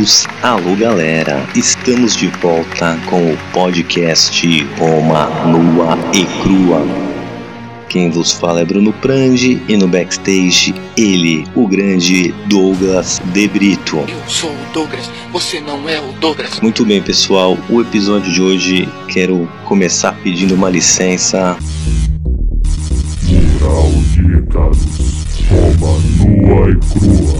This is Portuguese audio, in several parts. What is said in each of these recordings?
Alô, amigos, alô, galera. Estamos de volta com o podcast Roma Nua e Crua. Quem vos fala é Bruno Prandi e no backstage ele, o grande Douglas De Brito. Eu sou o Douglas, você não é o Douglas. Muito bem, pessoal. O episódio de hoje quero começar pedindo uma licença. Mural de. Roma nua e crua.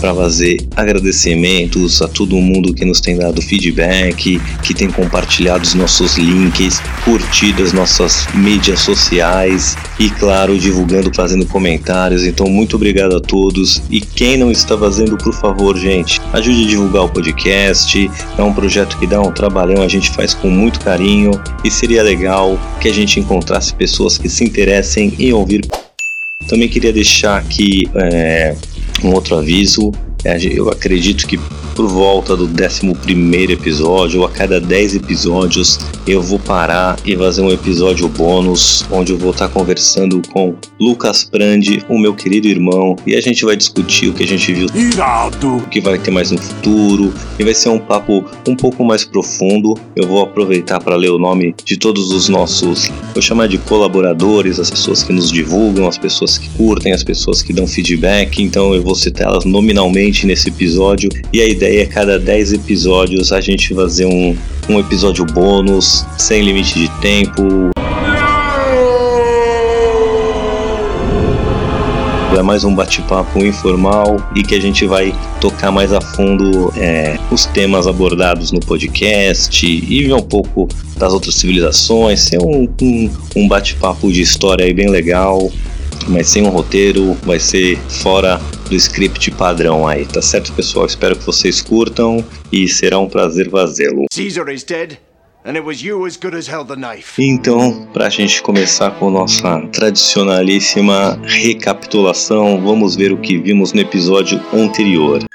Para fazer agradecimentos a todo mundo que nos tem dado feedback, que tem compartilhado os nossos links, curtido as nossas mídias sociais e, claro, divulgando, fazendo comentários. Então, muito obrigado a todos. E quem não está fazendo, por favor, gente, ajude a divulgar o podcast. É um projeto que dá um trabalhão, a gente faz com muito carinho e seria legal que a gente encontrasse pessoas que se interessem em ouvir. Também queria deixar aqui é, um outro aviso. É, eu acredito que por volta do 11 episódio, ou a cada 10 episódios, eu vou parar e fazer um episódio bônus, onde eu vou estar conversando com Lucas Prandi, o meu querido irmão, e a gente vai discutir o que a gente viu, Irado! o que vai ter mais no futuro, e vai ser um papo um pouco mais profundo. Eu vou aproveitar para ler o nome de todos os nossos, vou chamar de colaboradores, as pessoas que nos divulgam, as pessoas que curtem, as pessoas que dão feedback, então eu vou citá-las nominalmente nesse episódio, e a ideia é cada 10 episódios a gente fazer um, um episódio bônus, sem limite de tempo. É mais um bate-papo informal e que a gente vai tocar mais a fundo é, os temas abordados no podcast e ver um pouco das outras civilizações. Ser um, um, um bate-papo de história aí bem legal, mas sem um roteiro, vai ser fora do script padrão aí, tá certo, pessoal? Espero que vocês curtam e será um prazer fazê-lo. Então, para a gente começar com nossa tradicionalíssima recapitulação, vamos ver o que vimos no episódio anterior.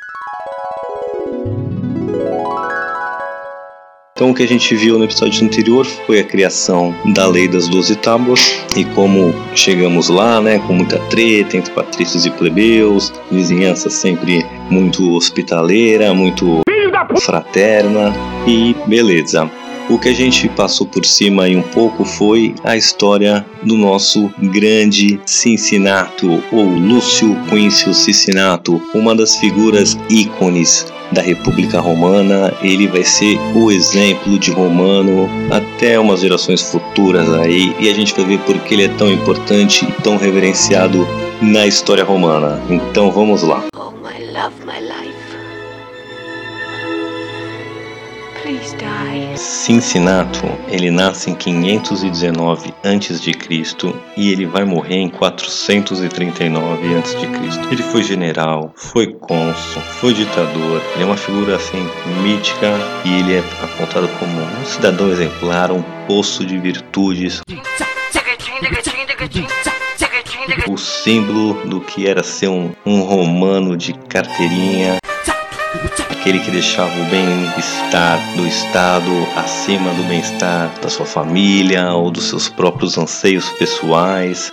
Então, o que a gente viu no episódio anterior foi a criação da Lei das Doze Tábuas e como chegamos lá, né, com muita treta entre patrícios e plebeus, vizinhança sempre muito hospitaleira, muito fraterna e beleza. O que a gente passou por cima aí um pouco foi a história do nosso grande Cincinnato, ou Lúcio Quincio Cincinnato, uma das figuras ícones da República Romana. Ele vai ser o exemplo de romano até umas gerações futuras aí, e a gente vai ver por que ele é tão importante e tão reverenciado na história romana. Então vamos lá. Oh, my love, my life. Cincinnato, ele nasce em 519 a.C. e ele vai morrer em 439 a.C. Ele foi general, foi cônsul, foi ditador, ele é uma figura assim mítica e ele é apontado como um cidadão exemplar, um poço de virtudes, o símbolo do que era ser um, um romano de carteirinha, aquele que deixava o bem-estar do Estado acima do bem-estar da sua família ou dos seus próprios anseios pessoais.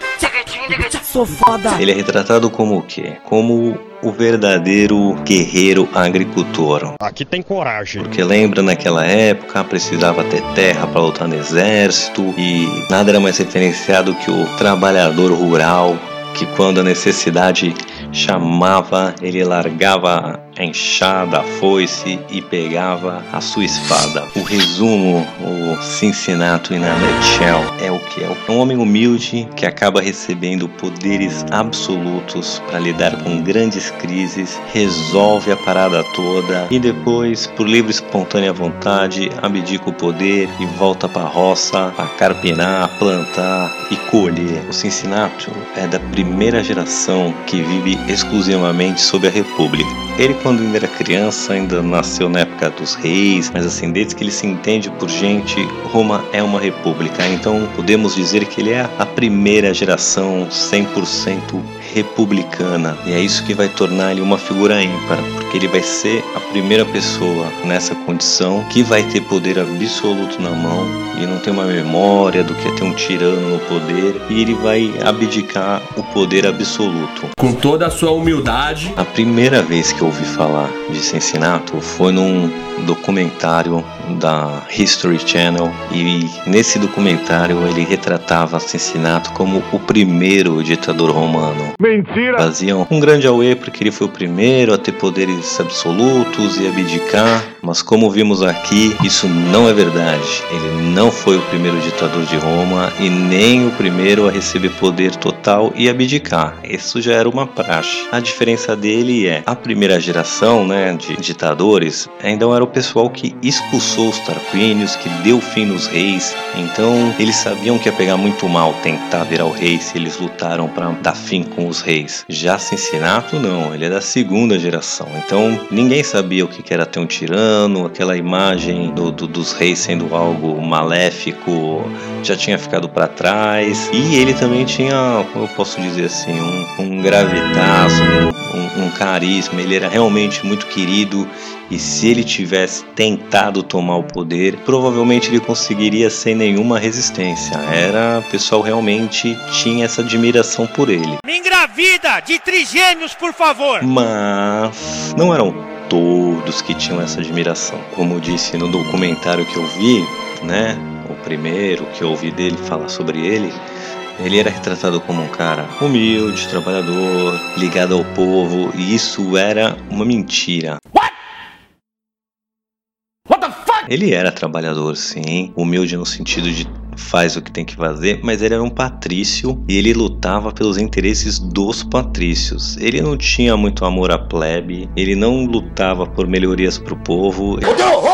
Ele é retratado como o quê? Como o verdadeiro guerreiro agricultor. Aqui tem coragem. Porque lembra naquela época precisava ter terra para lutar no exército e nada era mais referenciado que o trabalhador rural que quando a necessidade chamava, ele largava enxada, a foice e pegava a sua espada. O resumo, o Cincinnato in a nutshell, é o que é. É um homem humilde que acaba recebendo poderes absolutos para lidar com grandes crises, resolve a parada toda e depois, por livre e espontânea vontade, abdica o poder e volta para a roça para carpinar, plantar e colher. O Cincinnato é da primeira geração que vive exclusivamente sob a República. Ele, quando ainda era criança, ainda nasceu na época dos reis, mas assim, desde que ele se entende por gente, Roma é uma república. Então, podemos dizer que ele é a primeira geração 100% republicana. E é isso que vai tornar ele uma figura ímpar, porque ele vai ser a primeira pessoa nessa condição que vai ter poder absoluto na mão e não tem uma memória do que é ter um tirano no poder e ele vai abdicar o poder absoluto. Com toda a sua humildade. A primeira vez que eu ouvi falar de Cincinnato foi num documentário da History Channel e nesse documentário ele retratava Cincinnato como o primeiro ditador romano. Mentira! Faziam um grande auê porque ele foi o primeiro a ter poderes absolutos e abdicar, mas como vimos aqui, isso não é verdade. Ele não foi o primeiro ditador de Roma e nem o primeiro a receber poder total e abdicar. Isso já era uma praxe. A diferença dele é a primeira geração, né, de ditadores ainda era o pessoal que expulsou os Tarquínios, que deu fim nos reis. Então eles sabiam que ia pegar muito mal tentar virar o rei se eles lutaram para dar fim com os reis. Já Cincinnato não, ele é da segunda geração. Então ninguém sabia o que era ter um tirano, aquela imagem do, do, dos reis sendo algo maléfico já tinha ficado para trás. E ele também tinha, como eu posso dizer assim, um, um um, um, um carisma. Ele era realmente muito querido e se ele tivesse tentado tomar o poder, provavelmente ele conseguiria sem nenhuma resistência. Era, o pessoal realmente tinha essa admiração por ele. Me engravida de trigêmeos, por favor! Mas não eram todos que tinham essa admiração. Como eu disse no documentário que eu vi, né? O primeiro que eu ouvi dele falar sobre ele, ele era retratado como um cara humilde, trabalhador, ligado ao povo, e isso era uma mentira. Ele era trabalhador, sim, humilde no sentido de faz o que tem que fazer, mas ele era um patrício e ele lutava pelos interesses dos patrícios. Ele não tinha muito amor à plebe, ele não lutava por melhorias para o povo. pobre!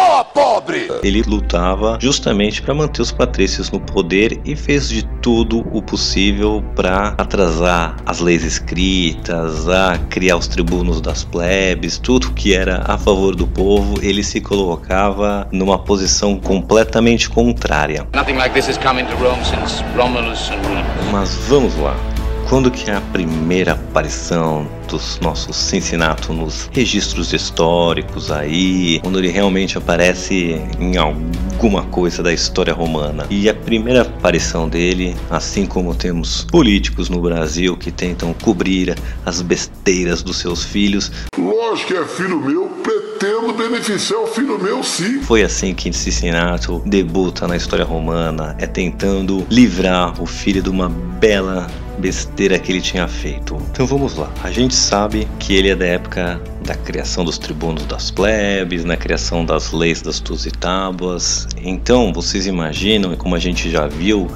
Ele lutava justamente para manter os patrícios no poder e fez de tudo o possível para atrasar as leis escritas, a criar os tribunos das plebes, tudo que era a favor do povo, ele se colocava numa posição completamente contrária. Mas vamos lá. Quando que é a primeira aparição dos nossos Cincinnato nos registros históricos aí, quando ele realmente aparece em alguma coisa da história romana. E a primeira aparição dele, assim como temos políticos no Brasil que tentam cobrir as besteiras dos seus filhos, Lógico que é filho meu, pretendo beneficiar o filho meu sim. Foi assim que Cincinnato debuta na história romana, é tentando livrar o filho de uma bela besteira que ele tinha feito. Então vamos lá. A gente sabe que ele é da época da criação dos tribunos das plebes, na criação das leis das Tuzi Tábuas. Então, vocês imaginam, como a gente já viu,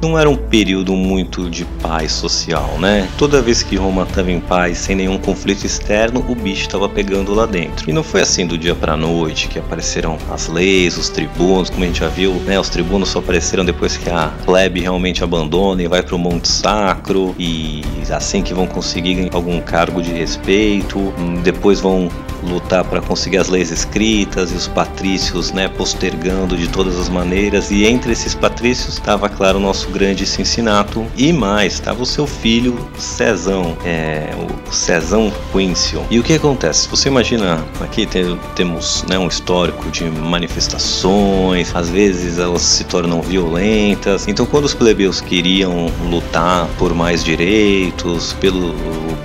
não era um período muito de paz social, né? Toda vez que Roma estava em paz, sem nenhum conflito externo, o bicho estava pegando lá dentro. E não foi assim do dia para noite que apareceram as leis, os tribunos, como a gente já viu, né? Os tribunos só apareceram depois que a plebe realmente abandona e vai para o Monte Sacro e assim que vão conseguir algum cargo de respeito, depois vão lutar para conseguir as leis escritas e os patrícios, né, postergando de todas as maneiras. E entre esses patrícios estava, claro, o nosso grande Cincinnato e mais estava o seu filho Cezão, é, o Cezão Quincio. E o que acontece? Você imagina aqui tem, temos né, um histórico de manifestações, às vezes elas se tornam violentas. Então, quando os plebeus queriam lutar por mais direitos, pelo,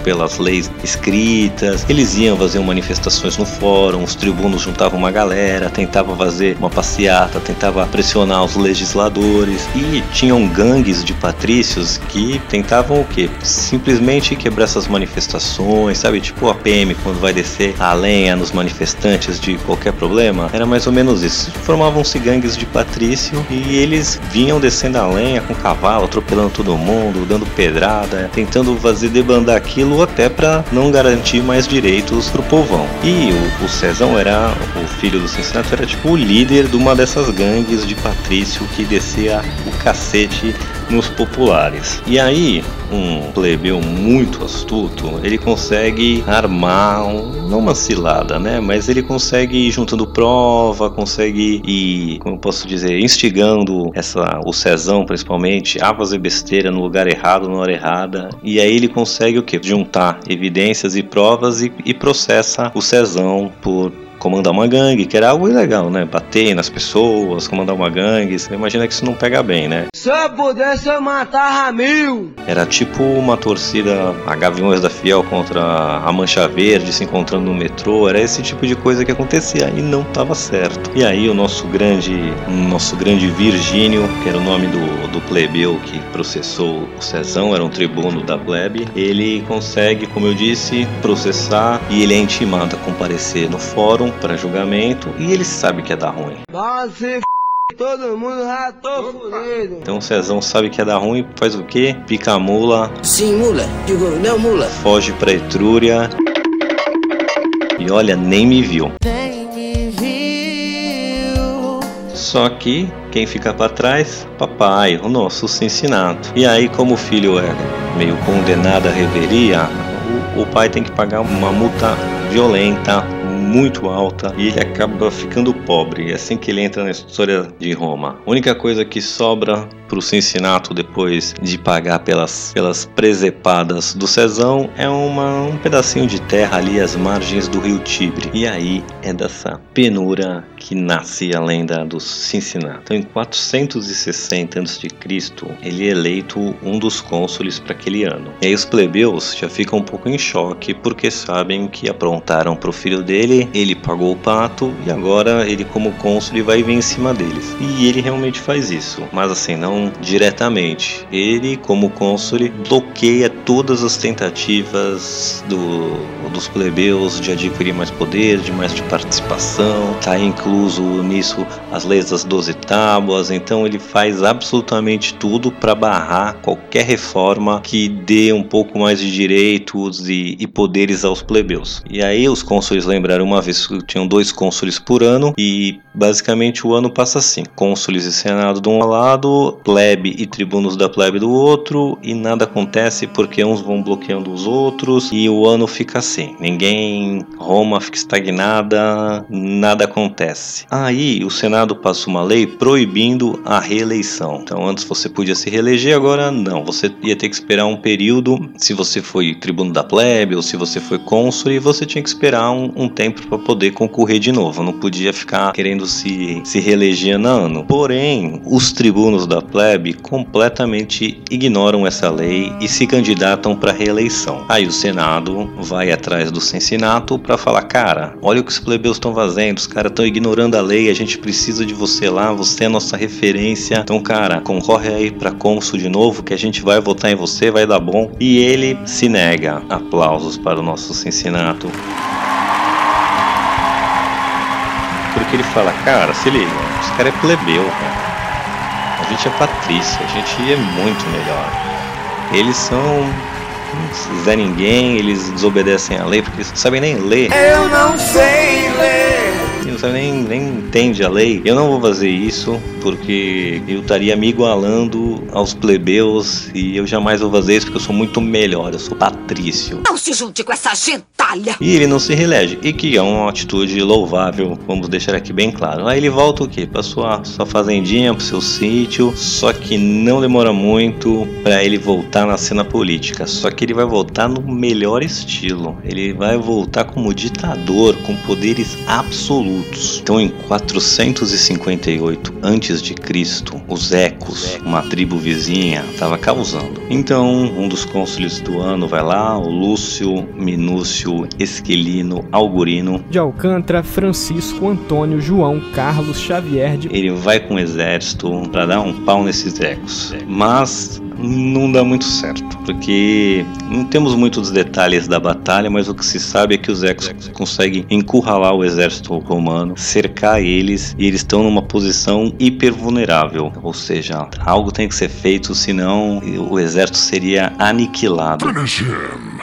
pelas leis escritas, eles iam fazer manifestações no fórum, os tribunos juntavam uma galera, tentavam fazer uma passeata, tentavam pressionar os legisladores e tinham gangues de patrícios que tentavam o quê? Simplesmente quebrar essas manifestações, sabe? Tipo a PM quando vai descer a lenha nos manifestantes de qualquer problema. Era mais ou menos isso. Formavam-se gangues de patrício e eles vinham descendo a lenha com cavalo, atropelando todo mundo, dando pedrada, tentando fazer debandar aquilo até para não garantir mais direitos pro povão. E o, o Cezão era, o filho do Cincinnato, era tipo o líder de uma dessas gangues de patrício que descia o cacete nos populares. E aí, um plebeu muito astuto, ele consegue armar, um, não uma cilada, né? Mas ele consegue ir juntando prova, consegue ir, como posso dizer, instigando essa, o Cezão principalmente a fazer besteira no lugar errado, na hora errada. E aí ele consegue o que? Juntar evidências e provas e, e processa o Cezão por comandar uma gangue, que era algo ilegal, né? Bater nas pessoas, comandar uma gangue. Você imagina que isso não pega bem, né? Se eu pudesse, eu matava mil. Era tipo uma torcida a Gaviões da Fiel contra a Mancha Verde se encontrando no metrô. Era esse tipo de coisa que acontecia e não estava certo. E aí o nosso grande, nosso grande Virgínio, que era o nome do, do plebeu que processou o Cezão, era um tribuno da plebe, ele consegue, como eu disse, processar e ele é intimado a comparecer no fórum para julgamento e ele sabe que é dar ruim. Nossa, todo mundo já tô fudido. Então o Cezão sabe que é dar ruim, faz o quê? Pica a mula, Sim, mula. Digo, não, mula. foge pra Etrúria e olha, nem me viu. Só que quem fica para trás? Papai, o nosso Cincinato. E aí, como o filho é meio condenado à reveria, o, o pai tem que pagar uma multa violenta, muito alta, e ele acaba ficando pobre. É assim que ele entra na história de Roma. A única coisa que sobra pro Cincinato depois de pagar pelas, pelas presepadas do Cezão é uma, um pedacinho de terra ali às margens do rio Tibre. E aí é dessa penura que nasce a lenda do Cincinato. Então, em 460 a.C., ele é eleito um dos cônsules para aquele ano. E aí os plebeus já ficam um pouco em choque porque sabem que aprontaram pro filho dele, ele pagou o pato e agora ele como cônsul vai vir em cima deles. E ele realmente faz isso, mas assim, não diretamente. Ele, como cônsul, bloqueia todas as tentativas do, dos plebeus de adquirir mais poder, de mais de participação. Está incluso nisso as leis das doze tábuas. Então ele faz absolutamente tudo para barrar qualquer reforma que dê um pouco mais de direitos e, e poderes aos plebeus. E aí os cônsules lembraram uma vez que tinham dois cônsules por ano e basicamente o ano passa assim: cônsules e senado de um lado, plebe e tribunos da plebe do outro, e nada acontece porque uns vão bloqueando os outros e o ano fica assim. Ninguém, Roma fica estagnada, nada acontece. Aí o Senado passa uma lei proibindo a reeleição. Então antes você podia se reeleger, agora não. Você ia ter que esperar um período, se você foi tribuno da plebe ou se você foi cônsul, e você tinha que esperar um, um tempo para poder concorrer de novo. Não podia ficar querendo se, se reeleger no ano. Porém, os tribunos da plebe completamente ignoram essa lei e se candidatam para reeleição. Aí o Senado vai atrás do Cincinato para falar: cara, olha o que os plebeus estão fazendo, os caras estão ignorando a lei, a gente precisa de você lá, você é nossa referência. Então, cara, concorre aí para cônsul de novo que a gente vai votar em você, vai dar bom. E ele se nega. Aplausos para o nosso Cincinato. Porque ele fala, cara, se liga, os caras é plebeu, cara. A gente é patrícia, a gente é muito melhor. Eles são Zé Ninguém, eles desobedecem a lei porque eles não sabem nem ler. Eu não sei ler. Eles não sabem nem, nem entende a lei. Eu não vou fazer isso porque eu estaria me igualando aos plebeus e eu jamais vou fazer isso porque eu sou muito melhor, eu sou patrício. Não se junte com essa gentalha. E ele não se reelege, e que é uma atitude louvável, vamos deixar aqui bem claro. Aí ele volta o quê? Pra sua, sua fazendinha, pro seu sítio, só que não demora muito para ele voltar na cena política. Só que ele vai voltar no melhor estilo. Ele vai voltar como ditador, com poderes absolutos. Então em 458 antes de Cristo, os Ecos, uma tribo vizinha, estava causando. Então um dos cônsules do ano vai lá, o Lúcio Minúcio Esquilino Algorino. De Alcântara, Francisco, Antônio, João, Carlos, Xavier de... Ele vai com o exército para dar um pau nesses ecos. Mas não dá muito certo, porque não temos muitos detalhes da batalha, mas o que se sabe é que os ecos conseguem encurralar o exército romano, cercar eles e eles estão numa posição hiper vulnerável. Ou seja, algo tem que ser feito, senão o exército seria aniquilado.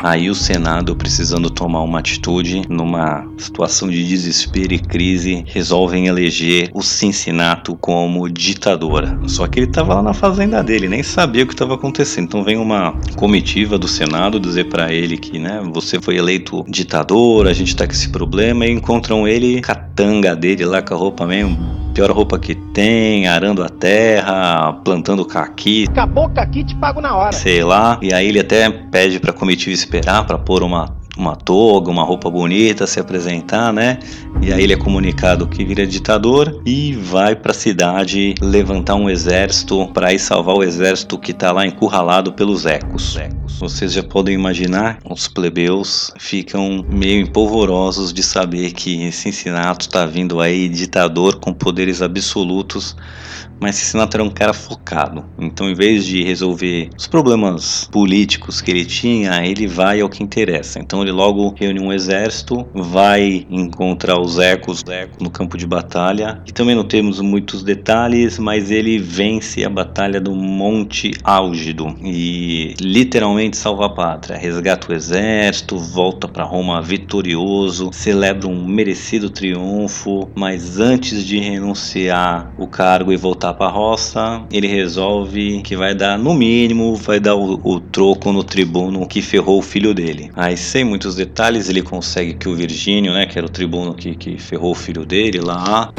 Aí o Senado, precisando tomar uma atitude, numa situação de desespero e crise, resolvem eleger o Cincinnato como ditadora. Só que ele estava lá na fazenda dele, nem sabia o que estava acontecendo. Então vem uma comitiva do Senado dizer para ele que, né, você foi eleito ditador, a gente tá com esse problema, e encontram ele com a tanga dele lá com a roupa mesmo pior roupa que tem, arando a terra, plantando caqui. Acabou o caqui, te pago na hora. Sei lá. E aí ele até pede pra comitiva esperar para pôr uma uma toga, uma roupa bonita, se apresentar, né? E aí ele é comunicado que vira ditador e vai para a cidade levantar um exército para ir salvar o exército que está lá encurralado pelos ecos. Vocês já podem imaginar, os plebeus ficam meio empolvorosos de saber que Cincinnato está vindo aí ditador com poderes absolutos mas Cincinnato era um cara focado. Então, em vez de resolver os problemas políticos que ele tinha, ele vai ao que interessa. Então, ele logo reúne um exército, vai encontrar os ecos no campo de batalha. E também não temos muitos detalhes, mas ele vence a batalha do Monte Álgido e literalmente salva a pátria. Resgata o exército, volta para Roma vitorioso, celebra um merecido triunfo, mas antes de renunciar o cargo e voltar para a roça, ele resolve que vai dar, no mínimo, vai dar o, o, troco no tribuno que ferrou o filho dele. Aí, sem muitos detalhes, ele consegue que o Virgínio, né, que era o tribuno que, que ferrou o filho dele lá,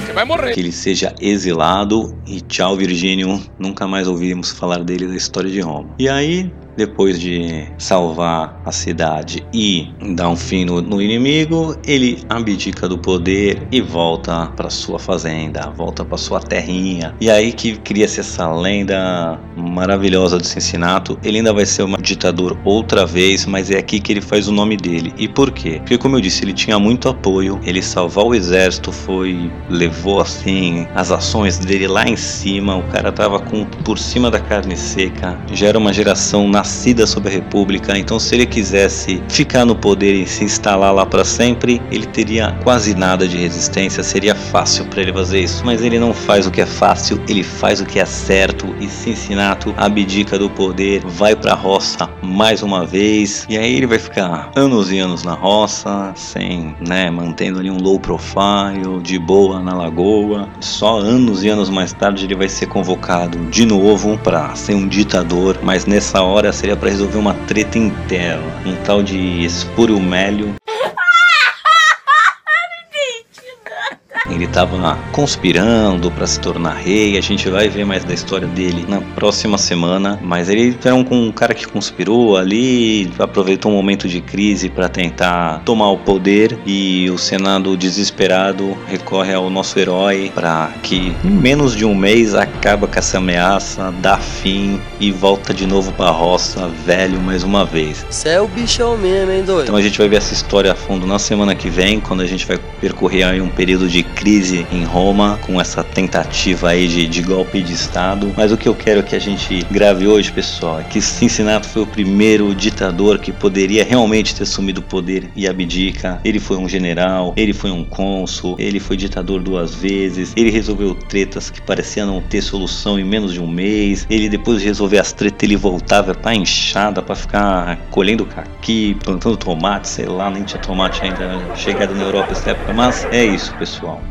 que ele seja exilado e tchau, Virgínio, nunca mais ouvimos falar dele da história de Roma. E aí, depois de salvar a cidade e dar um fim no, no inimigo, ele abdica do poder e volta para sua fazenda, volta para sua terrinha. E aí que cria-se essa lenda maravilhosa do Cincinnato. Ele ainda vai ser um ditador outra vez, mas é aqui que ele faz o nome dele. E por quê? Porque como eu disse, ele tinha muito apoio, ele salvar o exército foi levou assim as ações dele lá em cima. O cara tava com por cima da carne seca. Já era uma geração na nascida sob a República, então se ele quisesse ficar no poder e se instalar lá para sempre, ele teria quase nada de resistência, seria fácil para ele fazer isso. Mas ele não faz o que é fácil, ele faz o que é certo e Cincinnato abdica do poder, vai para a roça mais uma vez e aí ele vai ficar anos e anos na roça, sem, né, mantendo ali um low profile, de boa na lagoa. Só anos e anos mais tarde ele vai ser convocado de novo para ser um ditador, mas nessa hora seria para resolver uma treta interna. Um tal de Espúrio Mélio Ele estava conspirando para se tornar rei. A gente vai ver mais da história dele na próxima semana. Mas ele era um, um cara que conspirou ali, aproveitou um momento de crise para tentar tomar o poder. E o Senado, desesperado, recorre ao nosso herói para que em menos de um mês acaba com essa ameaça, dá fim e volta de novo para a roça, velho mais uma vez. Você é o bichão mesmo, hein, doido? Então a gente vai ver essa história a fundo na semana que vem, quando a gente vai percorrer aí um período de crise em Roma, com essa tentativa aí de, de golpe de Estado. Mas o que eu quero que a gente grave hoje, pessoal, é que Cincinnato foi o primeiro ditador que poderia realmente ter assumido o poder e abdica. Ele foi um general, ele foi um cônsul, ele foi ditador duas vezes, ele resolveu tretas que pareciam não ter solução em menos de um mês. Ele, depois de resolver as tretas, ele voltava pra enxada para ficar colhendo caqui, plantando tomate, sei lá, nem tinha tomate ainda chegado na Europa nessa época. Mas é isso, pessoal.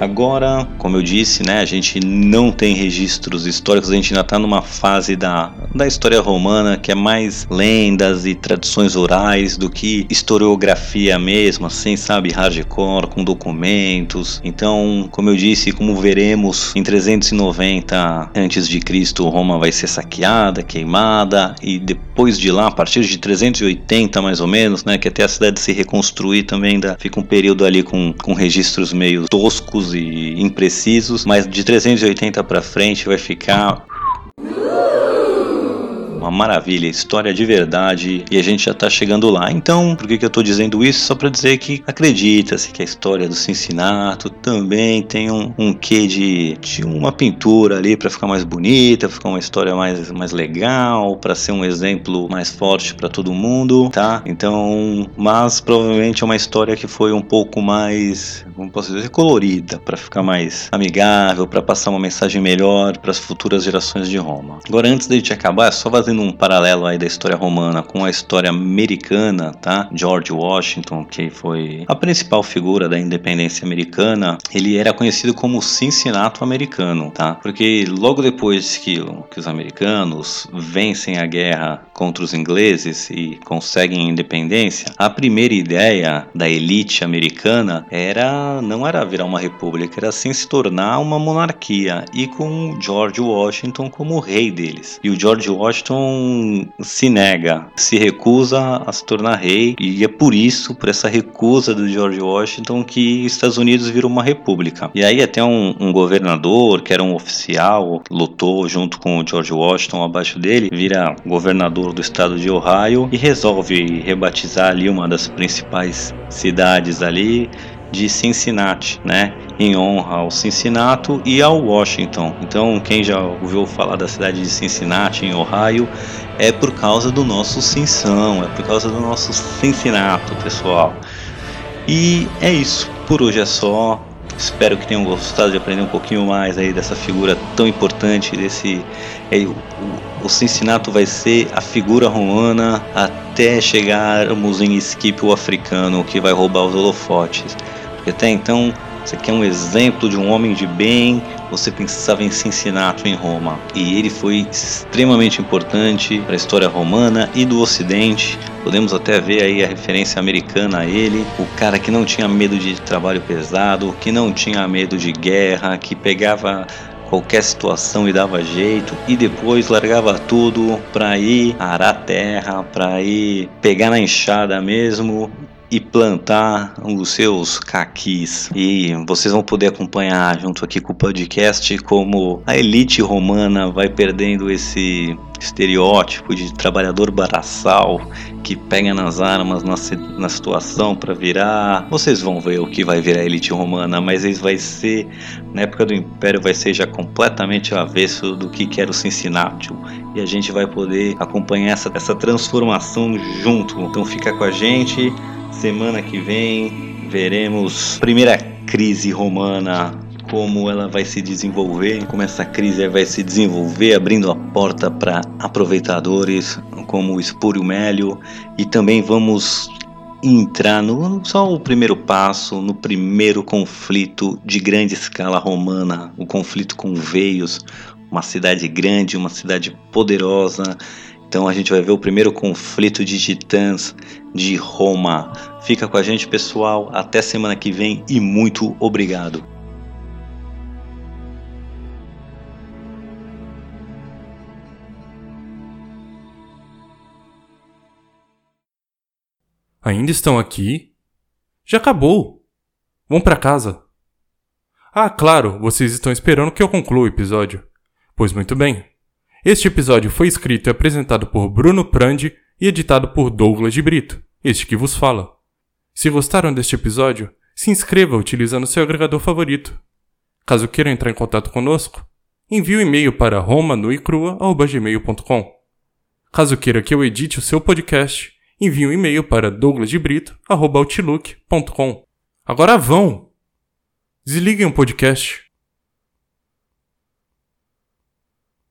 Agora, como eu disse, né, a gente não tem registros históricos, a gente ainda está numa fase da, da história romana que é mais lendas e tradições orais do que historiografia mesmo, assim, sabe, hardcore, com documentos. Então, como eu disse, como veremos, em 390 antes de Cristo, Roma vai ser saqueada, queimada e depois de lá, a partir de 380 mais ou menos, né, que até a cidade se reconstruir também ainda fica um período ali com, com registros meio toscos e imprecisos, mas de 380 para frente vai ficar uma maravilha, história de verdade e a gente já tá chegando lá. Então, por que, que eu tô dizendo isso? Só para dizer que acredita-se que a história do Cincinnato também tem um, um quê de, de uma pintura ali para ficar mais bonita, ficar uma história mais, mais legal, para ser um exemplo mais forte para todo mundo, tá? Então, mas provavelmente é uma história que foi um pouco mais como posso dizer, colorida, para ficar mais amigável, para passar uma mensagem melhor para as futuras gerações de Roma. Agora, antes de gente acabar, só fazendo um paralelo aí da história romana com a história americana, tá? George Washington, que foi a principal figura da independência americana, ele era conhecido como Cincinnato americano, tá? Porque logo depois que, que os americanos vencem a guerra contra os ingleses e conseguem a independência, a primeira ideia da elite americana era não era virar uma república, era sim se tornar uma monarquia e com George Washington como rei deles. E o George Washington se nega, se recusa a se tornar rei e é por isso, por essa recusa do George Washington que Estados Unidos virou uma república. E aí até um, um governador que era um oficial lutou junto com o George Washington abaixo dele, vira governador do estado de Ohio e resolve rebatizar ali uma das principais cidades ali de Cincinnati, né? Em honra ao Cincinnati e ao Washington. Então, quem já ouviu falar da cidade de Cincinnati, em Ohio, é por causa do nosso Cinsão, é por causa do nosso Cincinnati, pessoal. E é isso. Por hoje é só. Espero que tenham gostado de aprender um pouquinho mais aí dessa figura tão importante desse é, o, o Cincinnati vai ser a figura romana até chegarmos em Skip o africano que vai roubar os holofotes. Porque até então você quer um exemplo de um homem de bem, você pensava em Cincinnati em Roma. E ele foi extremamente importante para a história romana e do Ocidente. Podemos até ver aí a referência americana a ele, o cara que não tinha medo de trabalho pesado, que não tinha medo de guerra, que pegava qualquer situação e dava jeito e depois largava tudo para ir arar terra, para ir pegar na enxada mesmo e plantar os seus caquis. E vocês vão poder acompanhar junto aqui com o podcast como a elite romana vai perdendo esse estereótipo de trabalhador braçal que pega nas armas na, na situação para virar. Vocês vão ver o que vai virar a elite romana, mas isso vai ser, na época do Império, vai ser já completamente avesso do que era o Cincinnati. E a gente vai poder acompanhar essa, essa transformação junto. Então fica com a gente. Semana que vem veremos primeira crise romana como ela vai se desenvolver, como essa crise vai se desenvolver, abrindo a porta para aproveitadores como o Espúrio Mélio e também vamos entrar no só o primeiro passo, no primeiro conflito de grande escala romana, o conflito com Veios, uma cidade grande, uma cidade poderosa. Então a gente vai ver o primeiro conflito de titãs de Roma. Fica com a gente, pessoal. Até semana que vem e muito obrigado. Ainda estão aqui? Já acabou. Vão para casa. Ah, claro, vocês estão esperando que eu conclua o episódio. Pois muito bem. Este episódio foi escrito e apresentado por Bruno Prandi e editado por Douglas de Brito, este que vos fala. Se gostaram deste episódio, se inscreva utilizando seu agregador favorito. Caso queiram entrar em contato conosco, envie o um e-mail para romanuicrua.gmail.com. Caso queira que eu edite o seu podcast, envie um e-mail para douglasdebrito.outlook.com. Agora vão! Desliguem o podcast